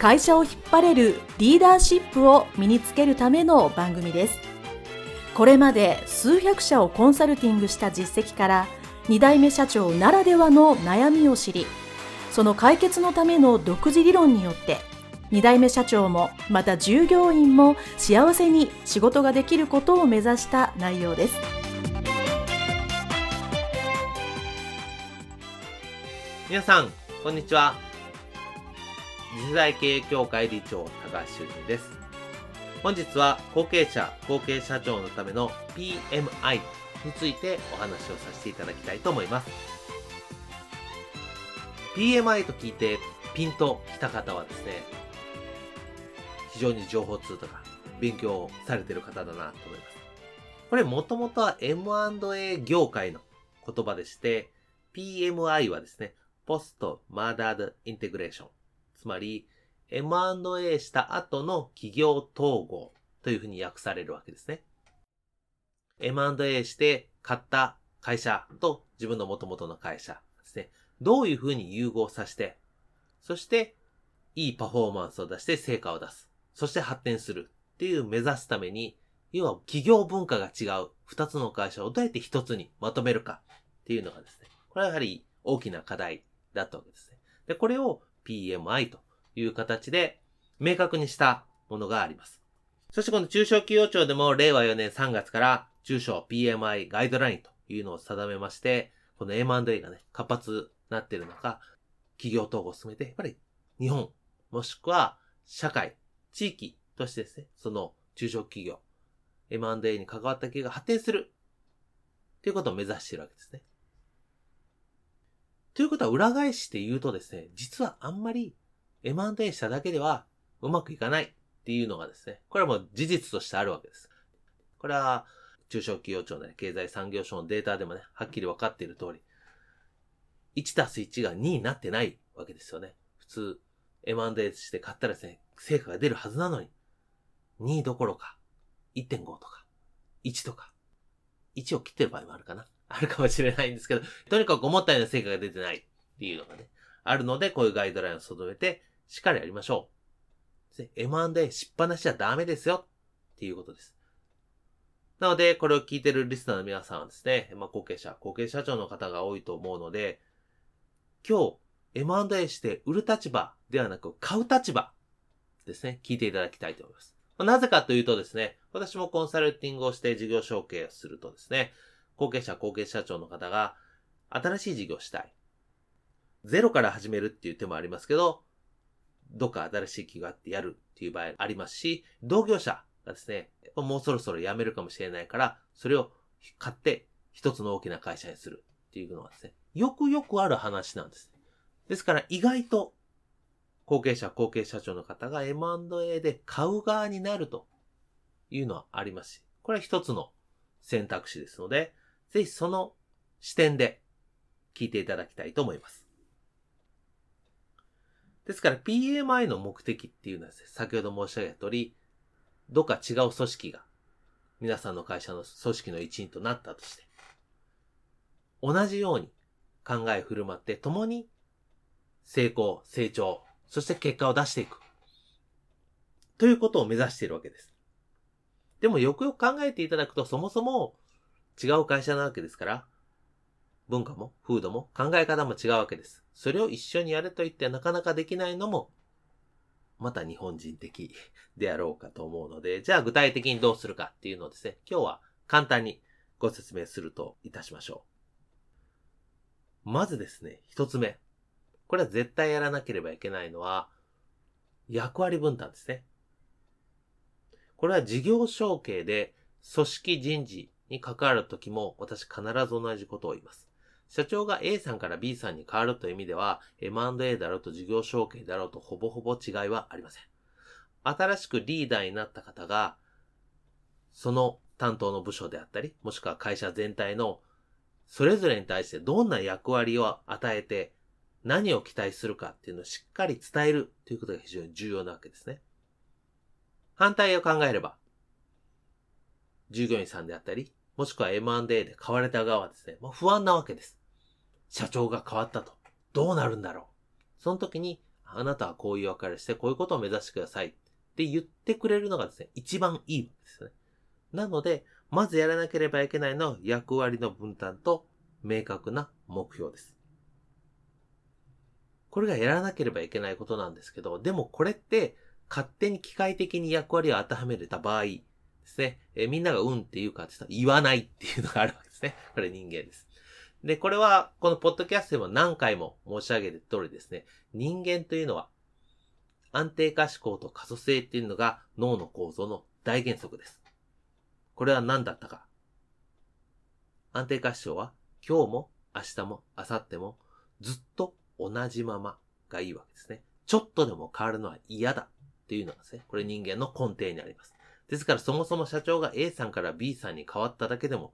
会社を引っ張れるリーダーシップを身につけるための番組です。これまで数百社をコンサルティングした実績から2代目社長ならではの悩みを知りその解決のための独自理論によって2代目社長もまた従業員も幸せに仕事ができることを目指した内容です。皆さんこんにちは。次世代経営協会理長高橋修人です。本日は後継者、後継社長のための PMI についてお話をさせていただきたいと思います。PMI と聞いてピンときた方はですね、非常に情報通とか勉強されてる方だなと思います。これもともとは M&A 業界の言葉でして、PMI はですね、ポストマーダードインテグレーションつまり M&A した後の企業統合というふうに訳されるわけですね。M&A して買った会社と自分の元々の会社ですね。どういうふうに融合させて、そしていいパフォーマンスを出して成果を出す。そして発展するっていう目指すために、要は企業文化が違う二つの会社をどうやって一つにまとめるかっていうのがですね、これはやはり大きな課題だったわけですね。で、これを PMI という形で明確にしたものがあります。そしてこの中小企業庁でも令和4年3月から中小 PMI ガイドラインというのを定めまして、この M&A がね、活発になっている中、企業統合を進めて、やっぱり日本、もしくは社会、地域としてですね、その中小企業、M&A に関わった企業が発展するということを目指しているわけですね。ということは裏返して言うとですね、実はあんまり M&A しただけではうまくいかないっていうのがですね、これはもう事実としてあるわけです。これは中小企業庁の、ね、経済産業省のデータでもね、はっきり分かっている通り、1たす1が2になってないわけですよね。普通、M&A して買ったらですね、成果が出るはずなのに、2どころか、1.5とか、1とか、1を切ってる場合もあるかな。あるかもしれないんですけど、とにかく思ったような成果が出てないっていうのがね、あるので、こういうガイドラインを定めて、しっかりやりましょう。M&A しっぱなしちゃダメですよっていうことです。なので、これを聞いてるリスナーの皆さんはですね、まあ、後継者、後継社長の方が多いと思うので、今日、M&A して売る立場ではなく買う立場ですね、聞いていただきたいと思います。まあ、なぜかというとですね、私もコンサルティングをして事業承継をするとですね、後継者、後継社長の方が、新しい事業をしたい。ゼロから始めるっていう手もありますけど、どっか新しい企業があってやるっていう場合ありますし、同業者がですね、もうそろそろ辞めるかもしれないから、それを買って一つの大きな会社にするっていうのはですね、よくよくある話なんです。ですから意外と後継者、後継社長の方が M&A で買う側になるというのはありますし、これは一つの選択肢ですので、ぜひその視点で聞いていただきたいと思います。ですから PMI の目的っていうのはね、先ほど申し上げた通り、どっか違う組織が皆さんの会社の組織の一員となったとして、同じように考え振る舞って共に成功、成長、そして結果を出していく。ということを目指しているわけです。でもよくよく考えていただくと、そもそも違う会社なわけですから、文化も風土も考え方も違うわけです。それを一緒にやれと言ってなかなかできないのも、また日本人的 であろうかと思うので、じゃあ具体的にどうするかっていうのをですね、今日は簡単にご説明するといたしましょう。まずですね、一つ目。これは絶対やらなければいけないのは、役割分担ですね。これは事業承継で組織人事に関わるときも私必ず同じことを言います。社長が A さんから B さんに変わるという意味では M&A だろうと事業承継だろうとほぼほぼ違いはありません。新しくリーダーになった方がその担当の部署であったり、もしくは会社全体のそれぞれに対してどんな役割を与えて何を期待するかっていうのをしっかり伝えるということが非常に重要なわけですね。反対を考えれば、従業員さんであったり、もしくは M&A で買われた側はですね、もう不安なわけです。社長が変わったと。どうなるんだろう。その時に、あなたはこういう役割して、こういうことを目指してくださいって言ってくれるのがですね、一番いいわけですね。なので、まずやらなければいけないのは役割の分担と明確な目標です。これがやらなければいけないことなんですけど、でもこれって勝手に機械的に役割を当てはめれた場合ですね、えみんながうんって言うかって言わないっていうのがあるわけですね。これ人間です。で、これは、このポッドキャストでも何回も申し上げる通りですね、人間というのは、安定化思考と可塑性っていうのが脳の構造の大原則です。これは何だったか。安定化思考は、今日も明日も明後日もずっと同じままがいいわけですね。ちょっとでも変わるのは嫌だっていうのがですね、これ人間の根底にあります。ですからそもそも社長が A さんから B さんに変わっただけでも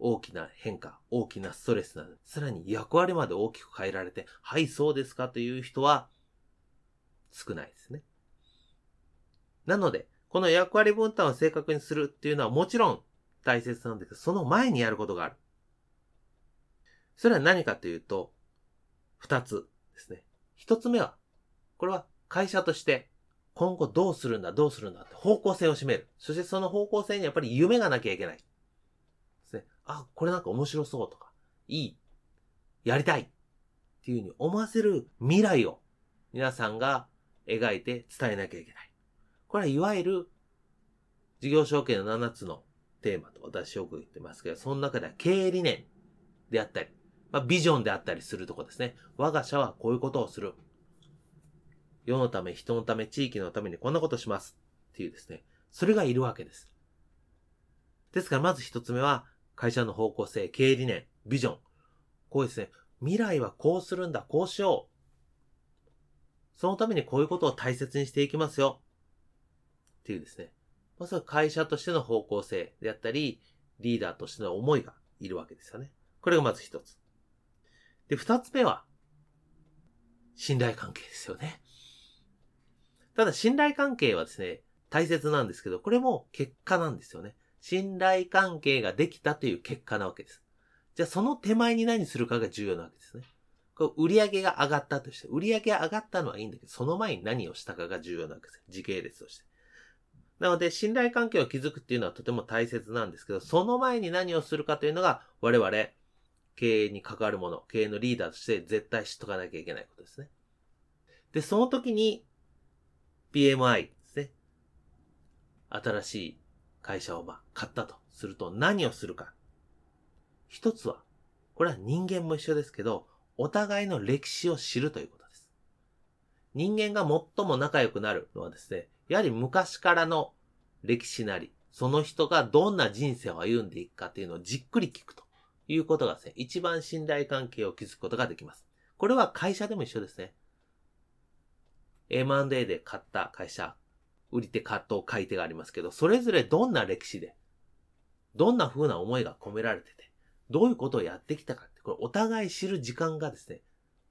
大きな変化、大きなストレスなので、さらに役割まで大きく変えられて、はい、そうですかという人は少ないですね。なので、この役割分担を正確にするっていうのはもちろん大切なんですけど、その前にやることがある。それは何かというと、二つですね。一つ目は、これは会社として今後どうするんだ、どうするんだって方向性を占める。そしてその方向性にやっぱり夢がなきゃいけない。ですね。あ、これなんか面白そうとか、いい、やりたいっていうふうに思わせる未来を皆さんが描いて伝えなきゃいけない。これはいわゆる事業承継の7つのテーマと私よく言ってますけど、その中では経営理念であったり、まあ、ビジョンであったりするとこですね。我が社はこういうことをする。世のため、人のため、地域のためにこんなことします。っていうですね。それがいるわけです。ですから、まず一つ目は、会社の方向性、経営理念、ビジョン。こうですね。未来はこうするんだ、こうしよう。そのためにこういうことを大切にしていきますよ。っていうですね。まずは会社としての方向性であったり、リーダーとしての思いがいるわけですよね。これがまず一つ。で、二つ目は、信頼関係ですよね。ただ、信頼関係はですね、大切なんですけど、これも結果なんですよね。信頼関係ができたという結果なわけです。じゃあ、その手前に何するかが重要なわけですね。こう売上が上がったとして、売上が上がったのはいいんだけど、その前に何をしたかが重要なわけです。時系列として。なので、信頼関係を築くっていうのはとても大切なんですけど、その前に何をするかというのが、我々、経営に関わるもの、経営のリーダーとして絶対知っとかなきゃいけないことですね。で、その時に PMI ですね。新しい会社をまあ買ったとすると何をするか。一つは、これは人間も一緒ですけど、お互いの歴史を知るということです。人間が最も仲良くなるのはですね、やはり昔からの歴史なり、その人がどんな人生を歩んでいくかっていうのをじっくり聞くと。いうことがですね、一番信頼関係を築くことができます。これは会社でも一緒ですね。M&A で買った会社、売り手、買と買い手がありますけど、それぞれどんな歴史で、どんな風な思いが込められてて、どういうことをやってきたかって、これお互い知る時間がですね、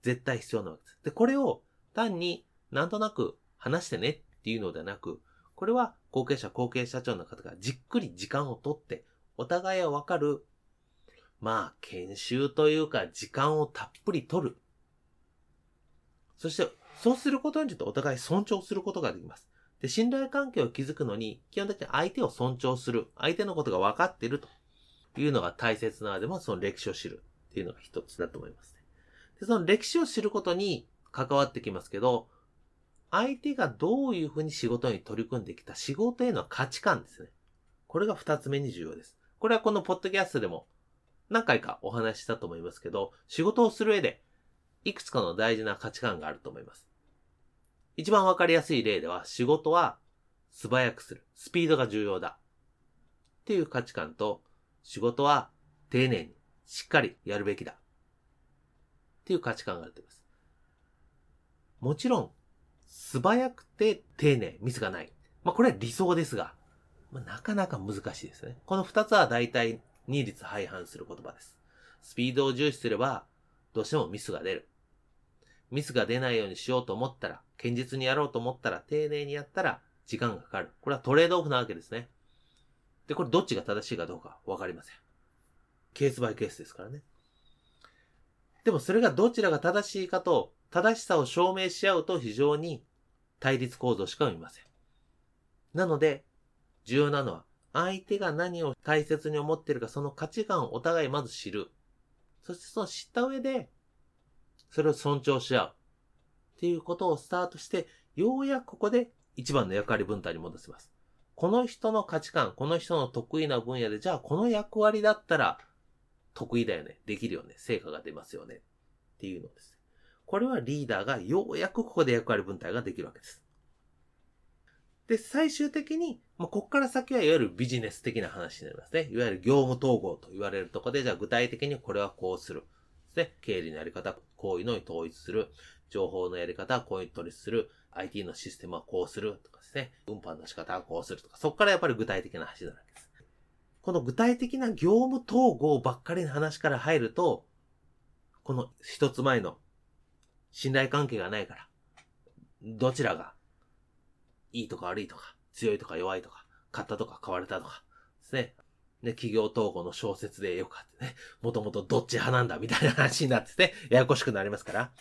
絶対必要なわけです。で、これを単になんとなく話してねっていうのではなく、これは後継者、後継社長の方がじっくり時間をとって、お互いをわかるまあ、研修というか、時間をたっぷり取る。そして、そうすることによってお互い尊重することができます。で、信頼関係を築くのに、基本的に相手を尊重する。相手のことが分かっているというのが大切なのでも、その歴史を知るっていうのが一つだと思いますね。で、その歴史を知ることに関わってきますけど、相手がどういうふうに仕事に取り組んできた仕事への価値観ですね。これが二つ目に重要です。これはこのポッドキャストでも何回かお話ししたと思いますけど、仕事をする上で、いくつかの大事な価値観があると思います。一番わかりやすい例では、仕事は素早くする。スピードが重要だ。っていう価値観と、仕事は丁寧に、しっかりやるべきだ。っていう価値観があると思います。もちろん、素早くて丁寧、ミスがない。まあ、これは理想ですが、まあ、なかなか難しいですね。この二つは大体二律背反する言葉です。スピードを重視すれば、どうしてもミスが出る。ミスが出ないようにしようと思ったら、堅実にやろうと思ったら、丁寧にやったら、時間がかかる。これはトレードオフなわけですね。で、これどっちが正しいかどうかわかりません。ケースバイケースですからね。でもそれがどちらが正しいかと、正しさを証明し合うと非常に対立構造しか生みません。なので、重要なのは、相手が何を大切に思っているか、その価値観をお互いまず知る。そしてその知った上で、それを尊重し合う。っていうことをスタートして、ようやくここで一番の役割分担に戻せます。この人の価値観、この人の得意な分野で、じゃあこの役割だったら得意だよね、できるよね、成果が出ますよね。っていうのです。これはリーダーがようやくここで役割分担ができるわけです。で、最終的に、まあ、こっから先はいわゆるビジネス的な話になりますね。いわゆる業務統合と言われるとこで、じゃあ具体的にこれはこうする。ですね。経理のやり方、こういうのに統一する。情報のやり方はこういう統一する。IT のシステムはこうするとかですね。運搬の仕方はこうするとか、そこからやっぱり具体的な話になるわけです。この具体的な業務統合ばっかりの話から入ると、この一つ前の信頼関係がないから、どちらがいいとか悪いとか、強いとか弱いとか、買ったとか買われたとか、ですね。ね、企業統合の小説でよくあってね、もともとどっち派なんだみたいな話になってて、ややこしくなりますから。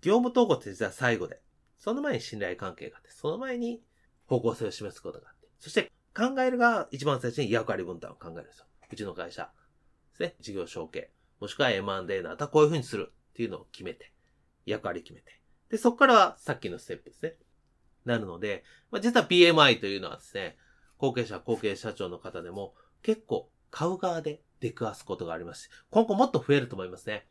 業務統合って実は最後で、その前に信頼関係があって、その前に方向性を示すことがあって、そして考えるが一番最初に役割分担を考えるんですよ。うちの会社ですね、事業承継、もしくは M&A の後はこういう風にするっていうのを決めて、役割決めて。で、そこからはさっきのステップですね。なるので、まあ、実は PMI というのはですね、後継者、後継社長の方でも結構買う側で出くわすことがありますし、今後もっと増えると思いますね。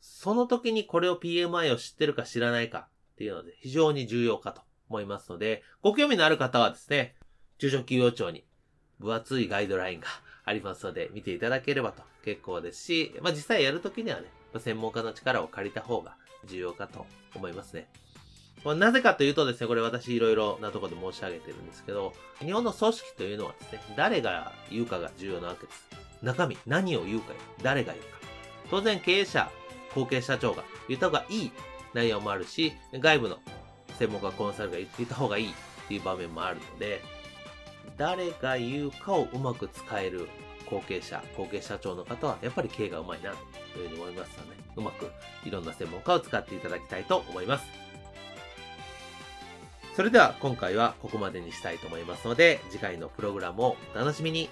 その時にこれを PMI を知ってるか知らないかっていうので非常に重要かと思いますので、ご興味のある方はですね、中小企業庁に分厚いガイドラインがありますので見ていただければと結構ですし、まあ実際やるときにはね、専門家の力を借りた方が重要かと思いますね。まなぜかというとですね、これ私いろいろなところで申し上げてるんですけど、日本の組織というのはですね、誰が言うかが重要なわけです。中身、何を言うかよ誰が言うか。当然経営者、後継社長が言った方がいい内容もあるし、外部の専門家コンサルが言った方がいいっていう場面もあるので、誰が言うかをうまく使える後継者、後継社長の方は、やっぱり経営がうまいな、というふうに思いますので、うまくいろんな専門家を使っていただきたいと思います。それでは今回はここまでにしたいと思いますので、次回のプログラムをお楽しみに。